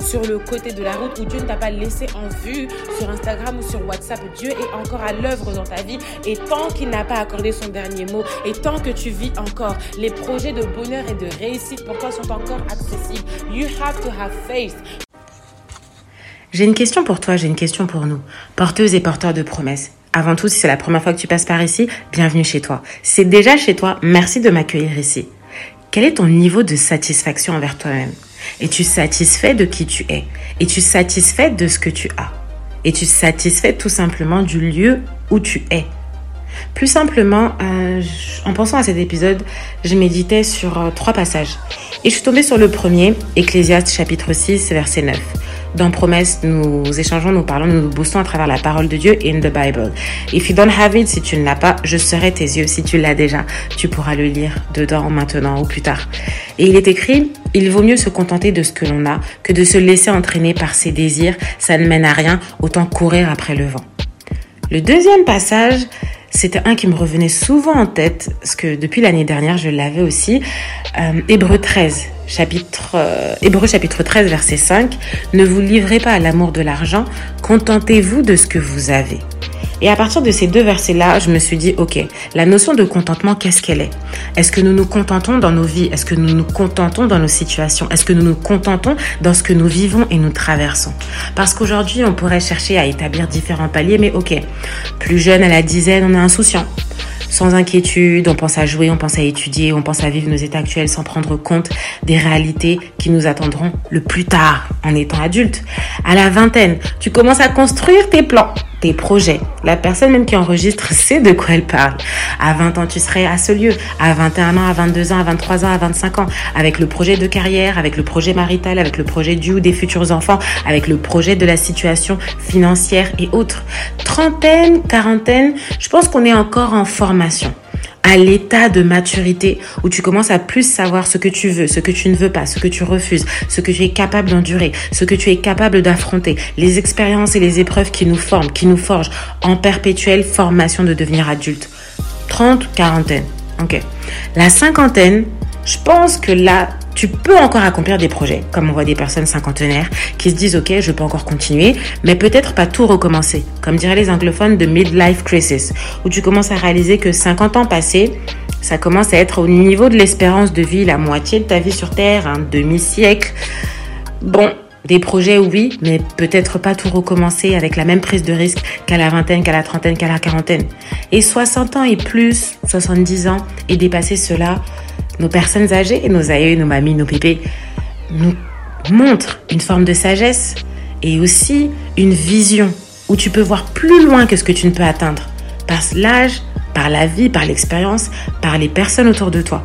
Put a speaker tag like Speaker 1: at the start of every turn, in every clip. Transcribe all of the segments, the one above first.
Speaker 1: sur le côté de la route ou Dieu ne t'a pas laissé en vue sur Instagram ou sur WhatsApp. Dieu est encore à l'œuvre dans ta vie et tant qu'il n'a pas accordé son dernier mot et tant que tu vis encore, les projets de bonheur et de réussite pour toi sont encore accessibles. You have to have faith.
Speaker 2: J'ai une question pour toi, j'ai une question pour nous, porteuses et porteurs de promesses. Avant tout, si c'est la première fois que tu passes par ici, bienvenue chez toi. C'est déjà chez toi, merci de m'accueillir ici. Quel est ton niveau de satisfaction envers toi-même? Es-tu satisfait de qui tu es Es-tu satisfait de ce que tu as Es-tu satisfait tout simplement du lieu où tu es Plus simplement, euh, en pensant à cet épisode, je méditais sur euh, trois passages. Et je suis tombée sur le premier, Ecclésiaste chapitre 6, verset 9. Dans Promesse, nous échangeons, nous parlons, nous nous boostons à travers la parole de Dieu in the Bible. If you don't have it, si tu ne l'as pas, je serai tes yeux. Si tu l'as déjà, tu pourras le lire dedans, maintenant ou plus tard. Et il est écrit, il vaut mieux se contenter de ce que l'on a que de se laisser entraîner par ses désirs. Ça ne mène à rien, autant courir après le vent. Le deuxième passage, c'était un qui me revenait souvent en tête, parce que depuis l'année dernière, je l'avais aussi. Euh, Hébreu 13, chapitre, euh, Hébreu chapitre 13, verset 5. Ne vous livrez pas à l'amour de l'argent, contentez-vous de ce que vous avez. Et à partir de ces deux versets-là, je me suis dit, ok, la notion de contentement, qu'est-ce qu'elle est? Est-ce que nous nous contentons dans nos vies? Est-ce que nous nous contentons dans nos situations? Est-ce que nous nous contentons dans ce que nous vivons et nous traversons? Parce qu'aujourd'hui, on pourrait chercher à établir différents paliers, mais ok, plus jeune à la dizaine, on est insouciant sans inquiétude, on pense à jouer, on pense à étudier, on pense à vivre nos états actuels sans prendre compte des réalités qui nous attendront le plus tard en étant adulte. À la vingtaine, tu commences à construire tes plans, tes projets. La personne même qui enregistre sait de quoi elle parle. À 20 ans, tu serais à ce lieu. À 21 ans, à 22 ans, à 23 ans, à 25 ans. Avec le projet de carrière, avec le projet marital, avec le projet du ou des futurs enfants, avec le projet de la situation financière et autres. Trentaine, quarantaine, je pense qu'on est encore en à l'état de maturité où tu commences à plus savoir ce que tu veux, ce que tu ne veux pas, ce que tu refuses, ce que tu es capable d'endurer, ce que tu es capable d'affronter, les expériences et les épreuves qui nous forment, qui nous forgent en perpétuelle formation de devenir adulte. 30, quarantaine. Ok. La cinquantaine, je pense que là, tu peux encore accomplir des projets, comme on voit des personnes cinquantenaires qui se disent ok, je peux encore continuer, mais peut-être pas tout recommencer, comme diraient les anglophones de midlife crisis, où tu commences à réaliser que 50 ans passés, ça commence à être au niveau de l'espérance de vie, la moitié de ta vie sur Terre, un demi-siècle. Bon, des projets, oui, mais peut-être pas tout recommencer avec la même prise de risque qu'à la vingtaine, qu'à la trentaine, qu'à la quarantaine. Et 60 ans et plus, 70 ans, et dépasser cela, nos personnes âgées, nos aïeux, nos mamies, nos pépés, nous montrent une forme de sagesse et aussi une vision où tu peux voir plus loin que ce que tu ne peux atteindre par l'âge, par la vie, par l'expérience, par les personnes autour de toi.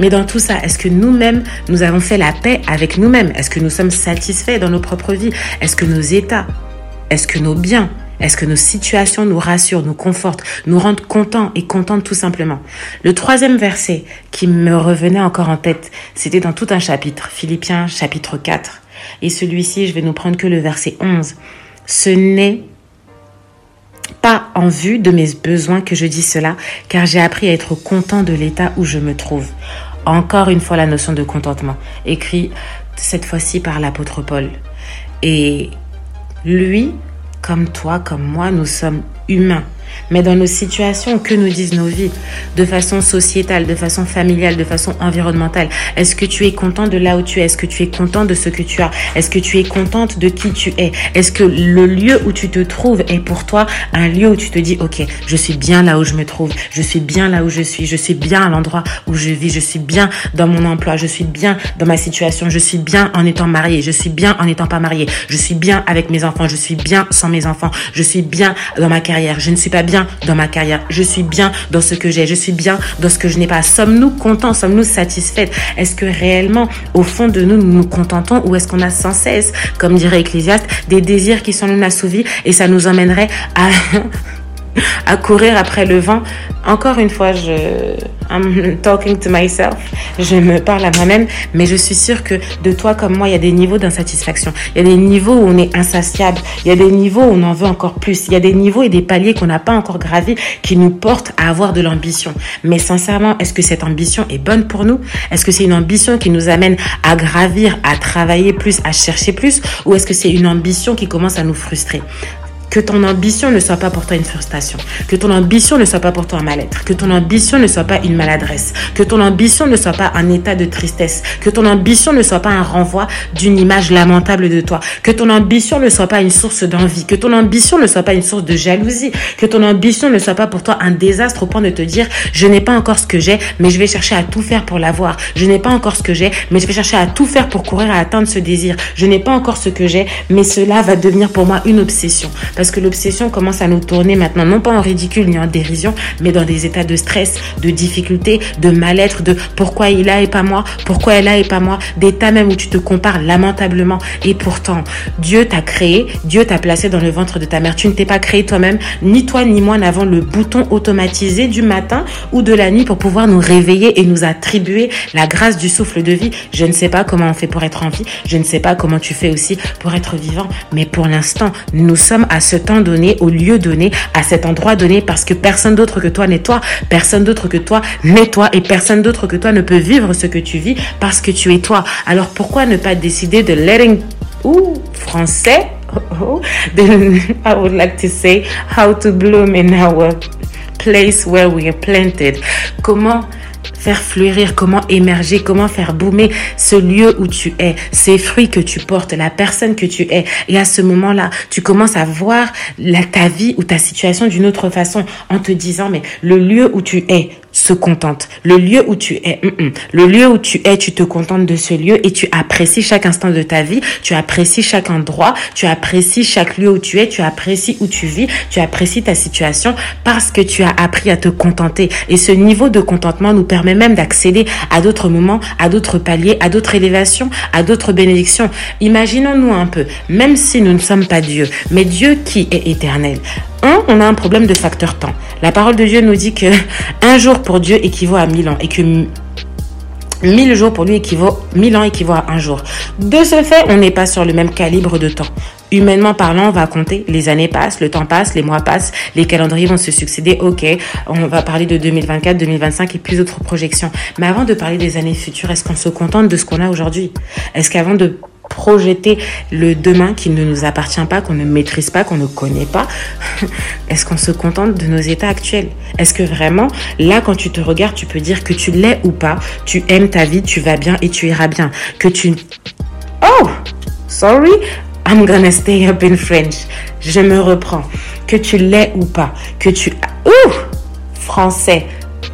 Speaker 2: Mais dans tout ça, est-ce que nous-mêmes, nous avons fait la paix avec nous-mêmes? Est-ce que nous sommes satisfaits dans nos propres vies? Est-ce que nos états? Est-ce que nos biens? Est-ce que nos situations nous rassurent, nous confortent, nous rendent contents et contentes tout simplement? Le troisième verset qui me revenait encore en tête, c'était dans tout un chapitre, Philippiens chapitre 4. Et celui-ci, je vais nous prendre que le verset 11. Ce n'est pas en vue de mes besoins que je dis cela, car j'ai appris à être content de l'état où je me trouve. Encore une fois la notion de contentement, écrit cette fois-ci par l'apôtre Paul. Et lui, comme toi, comme moi, nous sommes humains. Mais dans nos situations, que nous disent nos vies De façon sociétale, de façon familiale, de façon environnementale. Est-ce que tu es content de là où tu es Est-ce que tu es content de ce que tu as Est-ce que tu es contente de qui tu es Est-ce que le lieu où tu te trouves est pour toi un lieu où tu te dis, ok, je suis bien là où je me trouve, je suis bien là où je suis, je suis bien à l'endroit où je vis, je suis bien dans mon emploi, je suis bien dans ma situation, je suis bien en étant marié, je suis bien en n'étant pas marié, je suis bien avec mes enfants, je suis bien sans mes enfants, je suis bien dans ma carrière, je ne suis pas bien dans ma carrière, je suis bien dans ce que j'ai, je suis bien dans ce que je n'ai pas. Sommes-nous contents, sommes-nous satisfaits Est-ce que réellement, au fond de nous, nous nous contentons ou est-ce qu'on a sans cesse, comme dirait Ecclésiaste, des désirs qui sont non assouvis et ça nous emmènerait à à courir après le vent. Encore une fois, je I'm talking to myself. Je me parle à moi-même, mais je suis sûre que de toi comme moi, il y a des niveaux d'insatisfaction. Il y a des niveaux où on est insatiable. Il y a des niveaux où on en veut encore plus. Il y a des niveaux et des paliers qu'on n'a pas encore gravis qui nous portent à avoir de l'ambition. Mais sincèrement, est-ce que cette ambition est bonne pour nous? Est-ce que c'est une ambition qui nous amène à gravir, à travailler plus, à chercher plus? Ou est-ce que c'est une ambition qui commence à nous frustrer? Que ton ambition ne soit pas pour toi une frustration. Que ton ambition ne soit pas pour toi un mal-être. Que ton ambition ne soit pas une maladresse. Que ton ambition ne soit pas un état de tristesse. Que ton ambition ne soit pas un renvoi d'une image lamentable de toi. Que ton ambition ne soit pas une source d'envie. Que ton ambition ne soit pas une source de jalousie. Que ton ambition ne soit pas pour toi un désastre au point de te dire je n'ai pas encore ce que j'ai, mais je vais chercher à tout faire pour l'avoir. Je n'ai pas encore ce que j'ai, mais je vais chercher à tout faire pour courir à atteindre ce désir. Je n'ai pas encore ce que j'ai, mais cela va devenir pour moi une obsession. Parce que l'obsession commence à nous tourner maintenant, non pas en ridicule ni en dérision, mais dans des états de stress, de difficulté, de mal-être, de pourquoi il a et pas moi, pourquoi elle a et pas moi, d'états même où tu te compares lamentablement. Et pourtant, Dieu t'a créé, Dieu t'a placé dans le ventre de ta mère. Tu ne t'es pas créé toi-même, ni toi ni moi n'avons le bouton automatisé du matin ou de la nuit pour pouvoir nous réveiller et nous attribuer la grâce du souffle de vie. Je ne sais pas comment on fait pour être en vie, je ne sais pas comment tu fais aussi pour être vivant, mais pour l'instant, nous sommes à ce temps donné, au lieu donné, à cet endroit donné, parce que personne d'autre que toi n'est toi, personne d'autre que toi n'est toi, et personne d'autre que toi ne peut vivre ce que tu vis parce que tu es toi. Alors pourquoi ne pas décider de letting, ou français, oh, I would like to say how to bloom in our place where we are planted. Comment faire fleurir, comment émerger, comment faire boomer ce lieu où tu es, ces fruits que tu portes, la personne que tu es. Et à ce moment-là, tu commences à voir ta vie ou ta situation d'une autre façon en te disant, mais le lieu où tu es, se contente. Le lieu où tu es, mm, mm. le lieu où tu es, tu te contentes de ce lieu et tu apprécies chaque instant de ta vie, tu apprécies chaque endroit, tu apprécies chaque lieu où tu es, tu apprécies où tu vis, tu apprécies ta situation parce que tu as appris à te contenter. Et ce niveau de contentement nous permet même d'accéder à d'autres moments, à d'autres paliers, à d'autres élévations, à d'autres bénédictions. Imaginons-nous un peu, même si nous ne sommes pas Dieu, mais Dieu qui est éternel, on a un problème de facteur temps. La parole de Dieu nous dit que un jour pour Dieu équivaut à mille ans et que mille jours pour lui équivaut, mille ans équivaut à un jour. De ce fait, on n'est pas sur le même calibre de temps. Humainement parlant, on va compter, les années passent, le temps passe, les mois passent, les calendriers vont se succéder, ok, on va parler de 2024, 2025 et plus d'autres projections. Mais avant de parler des années futures, est-ce qu'on se contente de ce qu'on a aujourd'hui? Est-ce qu'avant de projeter le demain qui ne nous appartient pas, qu'on ne maîtrise pas, qu'on ne connaît pas Est-ce qu'on se contente de nos états actuels? Est-ce que vraiment, là, quand tu te regardes, tu peux dire que tu l'es ou pas, tu aimes ta vie, tu vas bien et tu iras bien Que tu... Oh Sorry I'm gonna stay up in French. Je me reprends. Que tu l'es ou pas. Que tu... Ouh Français.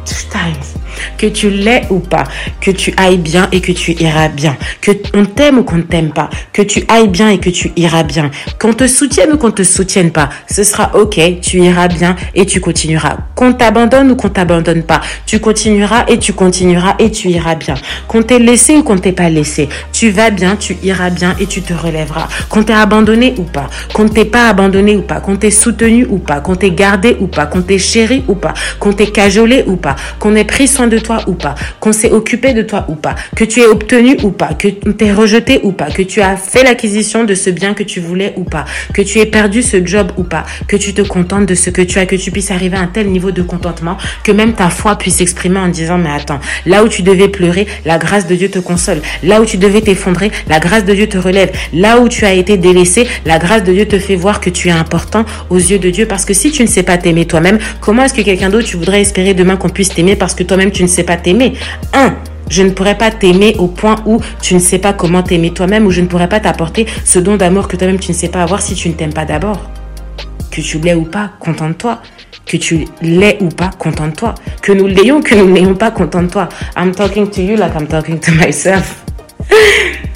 Speaker 2: Two times que tu l'aies ou pas, que tu ailles bien et que tu iras bien, que on t'aime ou qu'on ne t'aime pas, que tu ailles bien et que tu iras bien, qu'on te soutienne ou qu'on te soutienne pas, ce sera ok, tu iras bien et tu continueras. Qu'on t'abandonne ou qu'on t'abandonne pas, tu continueras et tu continueras et tu iras bien. Qu'on t'ait laissé ou qu'on t'ait pas laissé, tu vas bien, tu iras bien et tu te relèveras. Qu'on t'ait abandonné ou pas, qu'on t'ait pas abandonné ou pas, qu'on t'ait soutenu ou pas, qu'on t'ait gardé ou pas, qu'on t'ait chéri ou pas, qu'on t'ait cajolé ou pas, qu'on ait pris soin de toi ou pas, qu'on s'est occupé de toi ou pas, que tu aies obtenu ou pas, que tu es rejeté ou pas, que tu as fait l'acquisition de ce bien que tu voulais ou pas, que tu aies perdu ce job ou pas, que tu te contentes de ce que tu as, que tu puisses arriver à un tel niveau de contentement que même ta foi puisse s'exprimer en disant mais attends, là où tu devais pleurer, la grâce de Dieu te console. Là où tu devais t'effondrer, la grâce de Dieu te relève. Là où tu as été délaissé, la grâce de Dieu te fait voir que tu es important aux yeux de Dieu parce que si tu ne sais pas t'aimer toi-même, comment est-ce que quelqu'un d'autre tu voudrais espérer demain qu'on puisse t'aimer parce que toi-même tu ne sais pas t'aimer. Un, je ne pourrais pas t'aimer au point où tu ne sais pas comment t'aimer toi-même, ou je ne pourrais pas t'apporter ce don d'amour que toi-même tu ne sais pas avoir si tu ne t'aimes pas d'abord. Que tu l'aies ou pas, contente-toi. Que tu l'aies ou pas, contente-toi. Que nous l'ayons, que nous ne l'ayons pas, contente-toi. I'm talking to you like I'm talking to myself.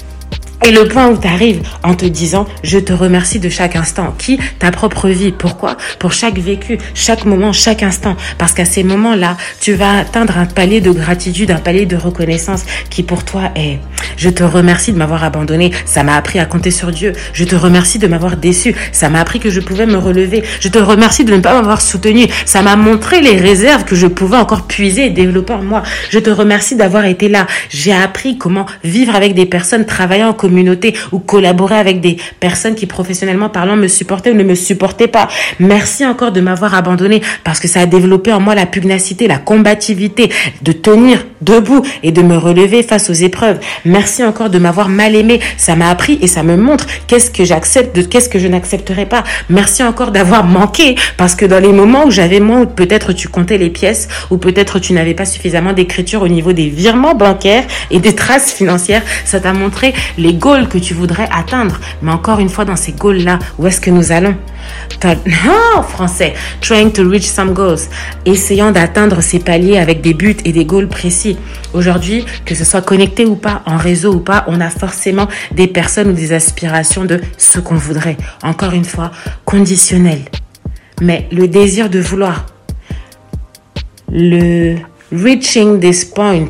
Speaker 2: Et le point où tu arrives en te disant, je te remercie de chaque instant. Qui Ta propre vie? Pourquoi? Pour chaque vécu, chaque moment, chaque instant. Parce qu'à ces moments-là, tu vas atteindre un palier de gratitude, un palier de reconnaissance qui pour toi est, je te remercie de m'avoir abandonné. Ça m'a appris à compter sur Dieu. Je te remercie de m'avoir déçu. Ça m'a appris que je pouvais me relever. Je te remercie de ne pas m'avoir soutenu. Ça m'a montré les réserves que je pouvais encore puiser et développer en moi. Je te remercie d'avoir été là. J'ai appris comment vivre avec des personnes travaillant en communauté ou collaborer avec des personnes qui professionnellement parlant me supportaient ou ne me supportaient pas. Merci encore de m'avoir abandonné parce que ça a développé en moi la pugnacité, la combativité, de tenir debout et de me relever face aux épreuves. Merci encore de m'avoir mal aimé. Ça m'a appris et ça me montre qu'est-ce que j'accepte, de qu'est-ce que je n'accepterai pas. Merci encore d'avoir manqué parce que dans les moments où j'avais moins, peut-être tu comptais les pièces, ou peut-être tu n'avais pas suffisamment d'écriture au niveau des virements bancaires et des traces financières, ça t'a montré les goals que tu voudrais atteindre. Mais encore une fois, dans ces goals-là, où est-ce que nous allons? Non, français. Trying to reach some goals. Essayant d'atteindre ces paliers avec des buts et des goals précis. Aujourd'hui, que ce soit connecté ou pas, en réseau ou pas, on a forcément des personnes ou des aspirations de ce qu'on voudrait. Encore une fois, conditionnel. Mais le désir de vouloir, le reaching this point,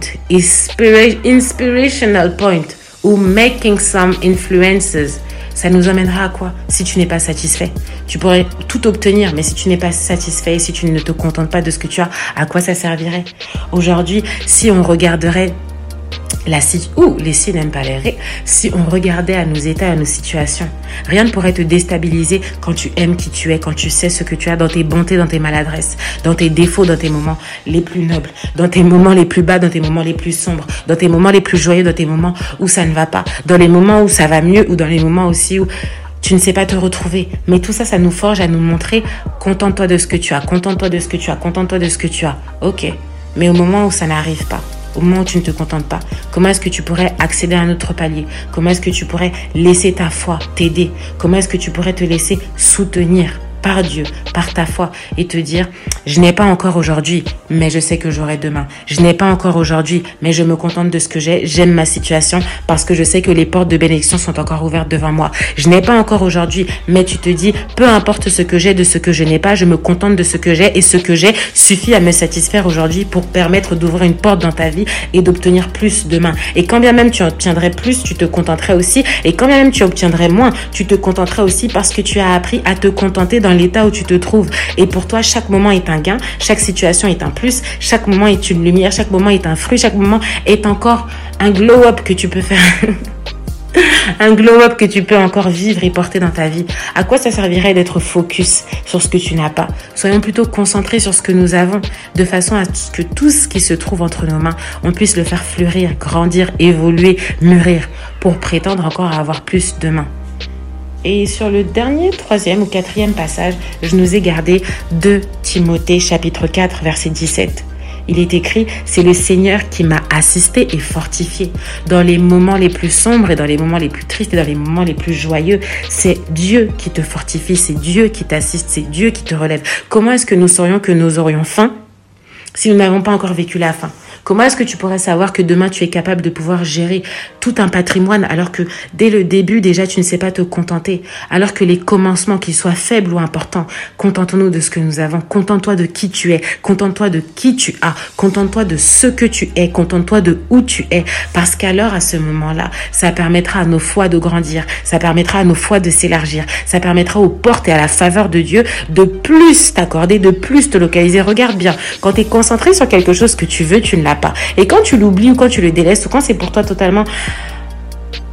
Speaker 2: inspirational point, ou making some influences, ça nous emmènera à quoi si tu n'es pas satisfait? Tu pourrais tout obtenir, mais si tu n'es pas satisfait, si tu ne te contentes pas de ce que tu as, à quoi ça servirait? Aujourd'hui, si on regarderait la ou les si si on regardait à nos états, à nos situations, rien ne pourrait te déstabiliser quand tu aimes qui tu es, quand tu sais ce que tu as dans tes bontés, dans tes maladresses, dans tes défauts, dans tes moments les plus nobles, dans tes moments les plus bas, dans tes moments les plus sombres, dans tes moments les plus joyeux, dans tes moments où ça ne va pas, dans les moments où ça va mieux ou dans les moments aussi où tu ne sais pas te retrouver. Mais tout ça, ça nous forge à nous montrer, contente-toi de ce que tu as, contente-toi de ce que tu as, contente-toi de ce que tu as. Ok. Mais au moment où ça n'arrive pas, au tu ne te contentes pas Comment est-ce que tu pourrais accéder à un autre palier? Comment est-ce que tu pourrais laisser ta foi t'aider? Comment est-ce que tu pourrais te laisser soutenir? Par Dieu, par ta foi, et te dire, je n'ai pas encore aujourd'hui, mais je sais que j'aurai demain. Je n'ai pas encore aujourd'hui, mais je me contente de ce que j'ai. J'aime ma situation parce que je sais que les portes de bénédiction sont encore ouvertes devant moi. Je n'ai pas encore aujourd'hui, mais tu te dis, peu importe ce que j'ai de ce que je n'ai pas, je me contente de ce que j'ai et ce que j'ai suffit à me satisfaire aujourd'hui pour permettre d'ouvrir une porte dans ta vie et d'obtenir plus demain. Et quand bien même tu obtiendrais plus, tu te contenterais aussi. Et quand bien même tu obtiendrais moins, tu te contenterais aussi parce que tu as appris à te contenter dans l'état où tu te trouves. Et pour toi, chaque moment est un gain, chaque situation est un plus, chaque moment est une lumière, chaque moment est un fruit, chaque moment est encore un glow-up que tu peux faire. un glow-up que tu peux encore vivre et porter dans ta vie. À quoi ça servirait d'être focus sur ce que tu n'as pas? Soyons plutôt concentrés sur ce que nous avons, de façon à ce que tout ce qui se trouve entre nos mains, on puisse le faire fleurir, grandir, évoluer, mûrir, pour prétendre encore avoir plus demain. Et sur le dernier, troisième ou quatrième passage, je nous ai gardé de Timothée chapitre 4 verset 17. Il est écrit, c'est le Seigneur qui m'a assisté et fortifié. Dans les moments les plus sombres et dans les moments les plus tristes et dans les moments les plus joyeux, c'est Dieu qui te fortifie, c'est Dieu qui t'assiste, c'est Dieu qui te relève. Comment est-ce que nous saurions que nous aurions faim si nous n'avons pas encore vécu la faim? Comment est-ce que tu pourrais savoir que demain tu es capable de pouvoir gérer tout un patrimoine alors que dès le début déjà tu ne sais pas te contenter? Alors que les commencements, qu'ils soient faibles ou importants, contentons-nous de ce que nous avons. Contente-toi de qui tu es. Contente-toi de qui tu as. Contente-toi de ce que tu es. Contente-toi de où tu es. Parce qu'alors à ce moment-là, ça permettra à nos foi de grandir. Ça permettra à nos foi de s'élargir. Ça permettra aux portes et à la faveur de Dieu de plus t'accorder, de plus te localiser. Regarde bien, quand tu es concentré sur quelque chose que tu veux, tu ne l'as pas. Et quand tu l'oublies ou quand tu le délaisses ou quand c'est pour toi totalement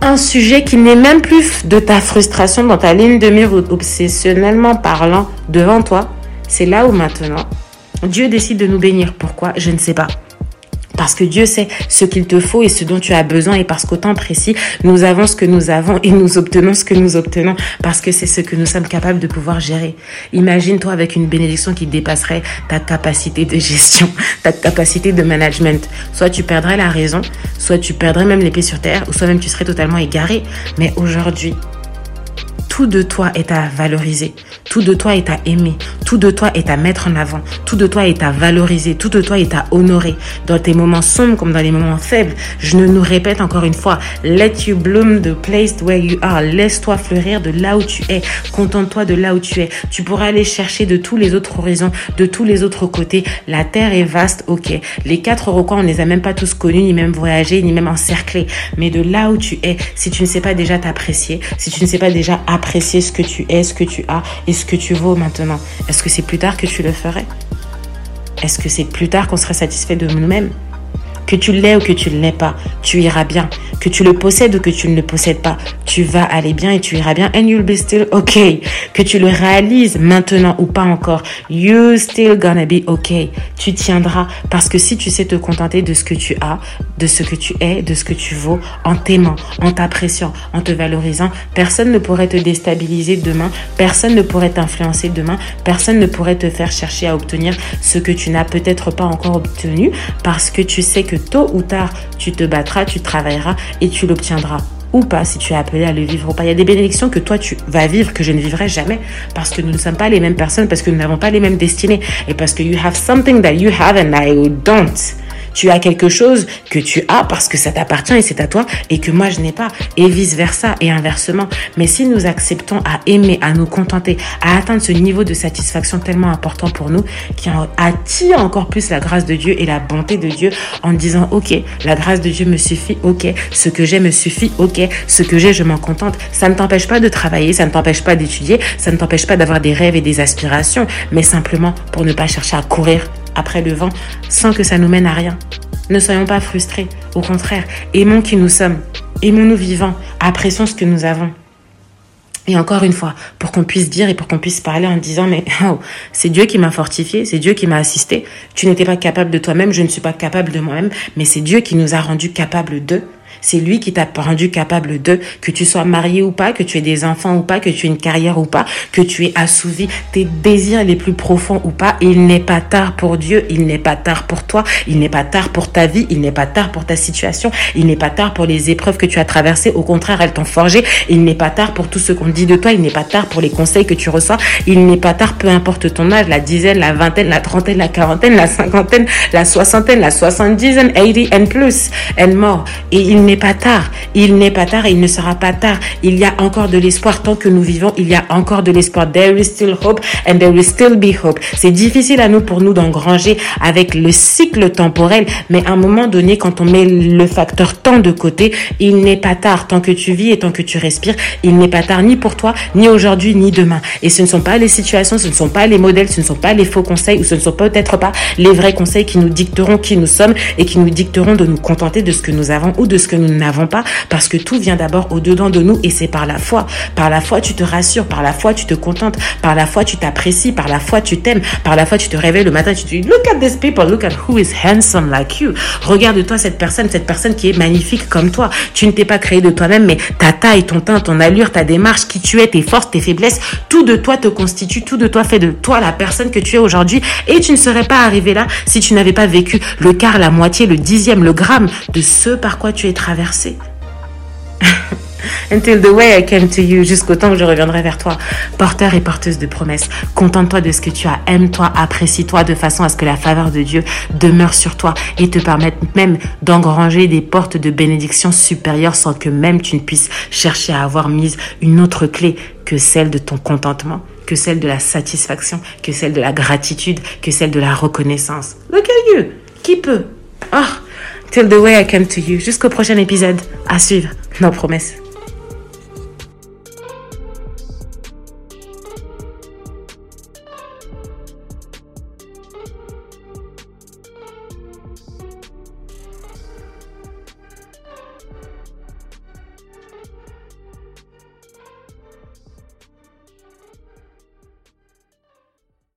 Speaker 2: un sujet qui n'est même plus de ta frustration dans ta ligne de mire obsessionnellement parlant devant toi, c'est là où maintenant Dieu décide de nous bénir. Pourquoi? Je ne sais pas. Parce que Dieu sait ce qu'il te faut et ce dont tu as besoin et parce qu'au temps précis, nous avons ce que nous avons et nous obtenons ce que nous obtenons parce que c'est ce que nous sommes capables de pouvoir gérer. Imagine-toi avec une bénédiction qui dépasserait ta capacité de gestion, ta capacité de management. Soit tu perdrais la raison, soit tu perdrais même l'épée sur terre, ou soit même tu serais totalement égaré. Mais aujourd'hui, tout de toi est à valoriser. Tout de toi est à aimer. Tout de toi est à mettre en avant. Tout de toi est à valoriser. Tout de toi est à honorer. Dans tes moments sombres comme dans les moments faibles, je ne nous répète encore une fois, let you bloom the place where you are. Laisse-toi fleurir de là où tu es. Contente-toi de là où tu es. Tu pourras aller chercher de tous les autres horizons, de tous les autres côtés. La terre est vaste, ok. Les quatre recoins, on ne les a même pas tous connus, ni même voyagés, ni même encerclés. Mais de là où tu es, si tu ne sais pas déjà t'apprécier, si tu ne sais pas déjà apprécier ce que tu es, ce que tu as et ce que tu vaux maintenant, est-ce que c'est plus tard que tu le ferais? Est-ce que c'est plus tard qu'on serait satisfait de nous-mêmes? Que tu l'aies ou que tu ne l'aies pas, tu iras bien. Que tu le possèdes ou que tu ne le possèdes pas, tu vas aller bien et tu iras bien. And you'll be still okay. Que tu le réalises maintenant ou pas encore, you still gonna be okay. Tu tiendras parce que si tu sais te contenter de ce que tu as, de ce que tu es, de ce que tu vaux, en t'aimant, en t'appréciant, en te valorisant, personne ne pourrait te déstabiliser demain, personne ne pourrait t'influencer demain, personne ne pourrait te faire chercher à obtenir ce que tu n'as peut-être pas encore obtenu parce que tu sais que tôt ou tard, tu te battras, tu travailleras et tu l'obtiendras ou pas, si tu es appelé à le vivre ou pas. Il y a des bénédictions que toi tu vas vivre que je ne vivrai jamais parce que nous ne sommes pas les mêmes personnes, parce que nous n'avons pas les mêmes destinées et parce que you have something that you have and I don't. Tu as quelque chose que tu as parce que ça t'appartient et c'est à toi et que moi je n'ai pas et vice versa et inversement. Mais si nous acceptons à aimer, à nous contenter, à atteindre ce niveau de satisfaction tellement important pour nous qui attire encore plus la grâce de Dieu et la bonté de Dieu en disant ok, la grâce de Dieu me suffit, ok, ce que j'ai me suffit, ok, ce que j'ai je m'en contente. Ça ne t'empêche pas de travailler, ça ne t'empêche pas d'étudier, ça ne t'empêche pas d'avoir des rêves et des aspirations, mais simplement pour ne pas chercher à courir après le vent sans que ça nous mène à rien. Ne soyons pas frustrés, au contraire, aimons qui nous sommes, aimons-nous vivants, apprécions ce que nous avons. Et encore une fois, pour qu'on puisse dire et pour qu'on puisse parler en disant, mais oh, c'est Dieu qui m'a fortifié, c'est Dieu qui m'a assisté. Tu n'étais pas capable de toi-même, je ne suis pas capable de moi-même, mais c'est Dieu qui nous a rendus capables d'eux. C'est lui qui t'a rendu capable de, que tu sois marié ou pas, que tu aies des enfants ou pas, que tu aies une carrière ou pas, que tu aies assouvi tes désirs les plus profonds ou pas. Il n'est pas tard pour Dieu, il n'est pas tard pour toi, il n'est pas tard pour ta vie, il n'est pas tard pour ta situation, il n'est pas tard pour les épreuves que tu as traversées. Au contraire, elles t'ont forgé. Il n'est pas tard pour tout ce qu'on dit de toi, il n'est pas tard pour les conseils que tu reçois, il n'est pas tard, peu importe ton âge, la dizaine, la vingtaine, la trentaine, la quarantaine, la cinquantaine, la soixantaine, la soixante-dizaine, 80 and plus, and more. Et il n'est pas tard. Il n'est pas tard et il ne sera pas tard. Il y a encore de l'espoir tant que nous vivons. Il y a encore de l'espoir. There is still hope and there will still be hope. C'est difficile à nous pour nous d'engranger avec le cycle temporel, mais à un moment donné, quand on met le facteur temps de côté, il n'est pas tard. Tant que tu vis et tant que tu respires, il n'est pas tard ni pour toi, ni aujourd'hui, ni demain. Et ce ne sont pas les situations, ce ne sont pas les modèles, ce ne sont pas les faux conseils ou ce ne sont peut-être pas les vrais conseils qui nous dicteront qui nous sommes et qui nous dicteront de nous contenter de ce que nous avons ou de ce que nous n'avons pas parce que tout vient d'abord au-dedans de nous et c'est par la foi. Par la foi, tu te rassures, par la foi, tu te contentes, par la foi, tu t'apprécies, par la foi, tu t'aimes, par la foi, tu te réveilles le matin, tu te dis, look at this people, look at who is handsome like you. Regarde-toi cette personne, cette personne qui est magnifique comme toi. Tu ne t'es pas créé de toi-même, mais ta taille, ton teint, ton allure, ta démarche, qui tu es, tes forces, tes faiblesses, tout de toi te constitue, tout de toi fait de toi la personne que tu es aujourd'hui. Et tu ne serais pas arrivé là si tu n'avais pas vécu le quart, la moitié, le dixième, le gramme de ce par quoi tu es traversé Until the way I came to you, jusqu'au temps que je reviendrai vers toi. Porteur et porteuse de promesses, contente-toi de ce que tu as, aime-toi, apprécie-toi de façon à ce que la faveur de Dieu demeure sur toi et te permette même d'engranger des portes de bénédiction supérieures sans que même tu ne puisses chercher à avoir mise une autre clé que celle de ton contentement, que celle de la satisfaction, que celle de la gratitude, que celle de la reconnaissance. Look at you! Qui peut? Ah! Till the way I came to you. Jusqu'au prochain épisode. À suivre. Nos promesses.